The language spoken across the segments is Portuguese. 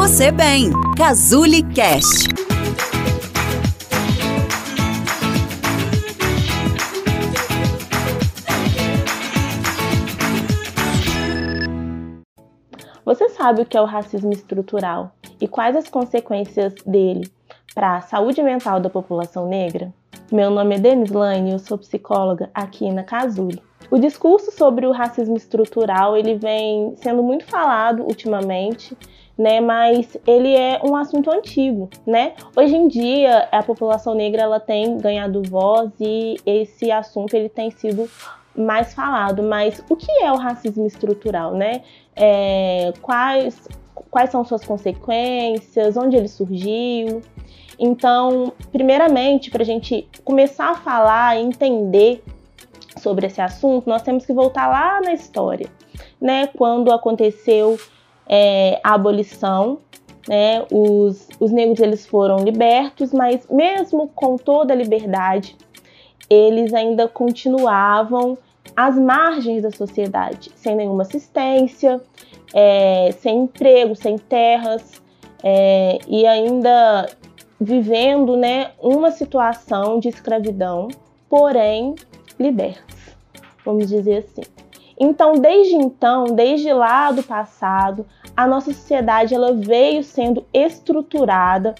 você bem. Cazuli Cast. Você sabe o que é o racismo estrutural e quais as consequências dele para a saúde mental da população negra? Meu nome é Denise Lane e eu sou psicóloga aqui na Casuli. O discurso sobre o racismo estrutural ele vem sendo muito falado ultimamente, né? Mas ele é um assunto antigo, né? Hoje em dia a população negra ela tem ganhado voz e esse assunto ele tem sido mais falado. Mas o que é o racismo estrutural, né? É, quais quais são suas consequências? Onde ele surgiu? Então, primeiramente, para a gente começar a falar e entender sobre esse assunto, nós temos que voltar lá na história, né? Quando aconteceu é, a abolição, né? Os, os negros eles foram libertos, mas mesmo com toda a liberdade, eles ainda continuavam às margens da sociedade, sem nenhuma assistência, é, sem emprego, sem terras, é, e ainda vivendo né, uma situação de escravidão, porém libertos, vamos dizer assim. Então, desde então, desde lá do passado, a nossa sociedade ela veio sendo estruturada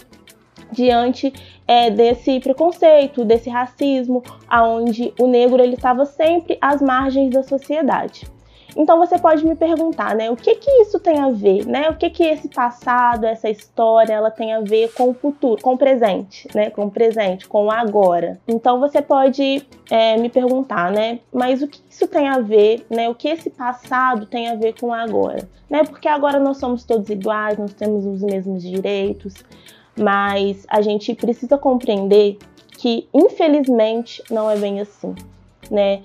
diante é, desse preconceito, desse racismo, aonde o negro ele estava sempre às margens da sociedade. Então você pode me perguntar, né, o que que isso tem a ver, né? O que que esse passado, essa história, ela tem a ver com o futuro, com o presente, né? Com o presente, com o agora. Então você pode é, me perguntar, né? Mas o que isso tem a ver, né? O que esse passado tem a ver com o agora, né? Porque agora nós somos todos iguais, nós temos os mesmos direitos, mas a gente precisa compreender que infelizmente não é bem assim, né?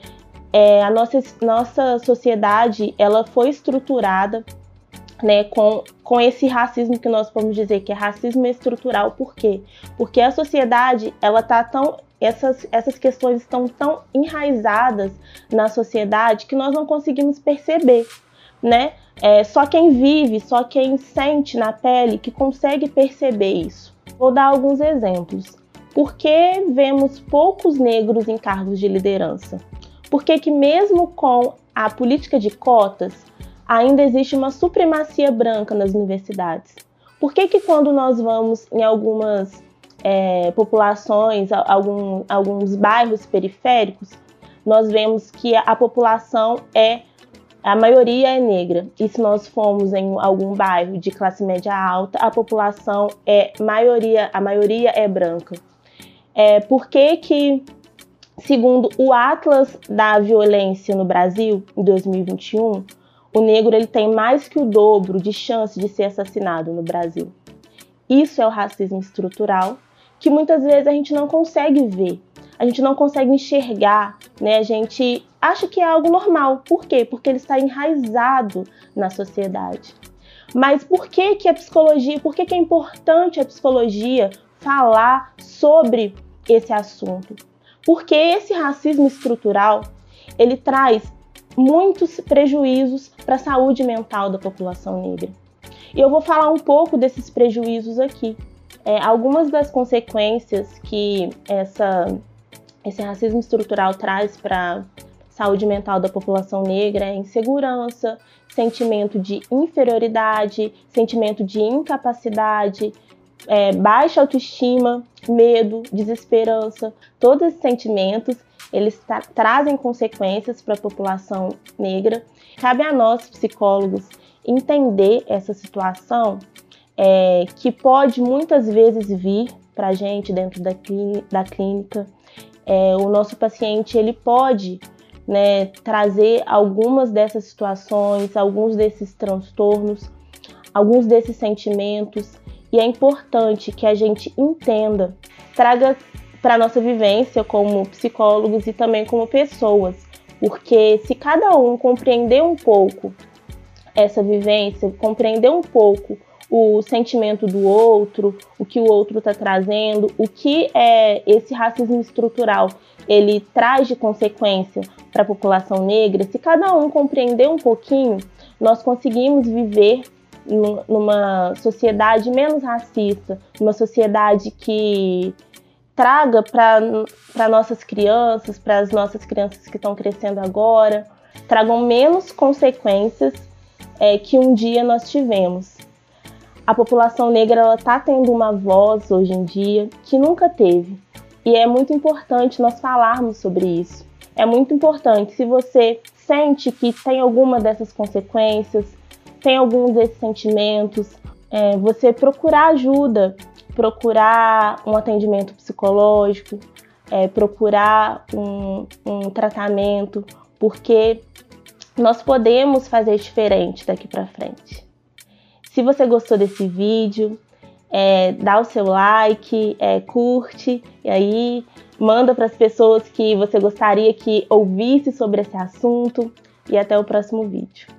É, a nossa, nossa sociedade ela foi estruturada né, com, com esse racismo que nós podemos dizer que é racismo estrutural. Por quê? Porque a sociedade ela tá tão essas, essas questões estão tão enraizadas na sociedade que nós não conseguimos perceber, né? É, só quem vive, só quem sente na pele que consegue perceber isso. Vou dar alguns exemplos. Por que vemos poucos negros em cargos de liderança? Porque que mesmo com a política de cotas, ainda existe uma supremacia branca nas universidades? Por que, que quando nós vamos em algumas é, populações, algum, alguns bairros periféricos, nós vemos que a população é a maioria é negra. E se nós formos em algum bairro de classe média alta, a população é maioria, a maioria é branca. É, por que, que Segundo o Atlas da Violência no Brasil, em 2021, o negro ele tem mais que o dobro de chance de ser assassinado no Brasil. Isso é o racismo estrutural, que muitas vezes a gente não consegue ver, a gente não consegue enxergar, né? A gente acha que é algo normal. Por quê? Porque ele está enraizado na sociedade. Mas por que, que a psicologia, por que, que é importante a psicologia falar sobre esse assunto? Porque esse racismo estrutural, ele traz muitos prejuízos para a saúde mental da população negra. E eu vou falar um pouco desses prejuízos aqui. É, algumas das consequências que essa, esse racismo estrutural traz para saúde mental da população negra é insegurança, sentimento de inferioridade, sentimento de incapacidade, é, baixa autoestima, medo, desesperança, todos esses sentimentos eles tra trazem consequências para a população negra. Cabe a nós, psicólogos, entender essa situação é, que pode muitas vezes vir para a gente dentro da, da clínica. É, o nosso paciente ele pode né, trazer algumas dessas situações, alguns desses transtornos, alguns desses sentimentos e é importante que a gente entenda, traga para nossa vivência como psicólogos e também como pessoas, porque se cada um compreender um pouco essa vivência, compreender um pouco o sentimento do outro, o que o outro está trazendo, o que é esse racismo estrutural ele traz de consequência para a população negra, se cada um compreender um pouquinho, nós conseguimos viver numa sociedade menos racista, numa sociedade que traga para nossas crianças, para as nossas crianças que estão crescendo agora, tragam menos consequências é, que um dia nós tivemos. A população negra está tendo uma voz hoje em dia que nunca teve. E é muito importante nós falarmos sobre isso. É muito importante. Se você sente que tem alguma dessas consequências, tem alguns desses sentimentos, é, você procurar ajuda, procurar um atendimento psicológico, é, procurar um, um tratamento, porque nós podemos fazer diferente daqui para frente. Se você gostou desse vídeo, é, dá o seu like, é, curte e aí manda para as pessoas que você gostaria que ouvisse sobre esse assunto e até o próximo vídeo.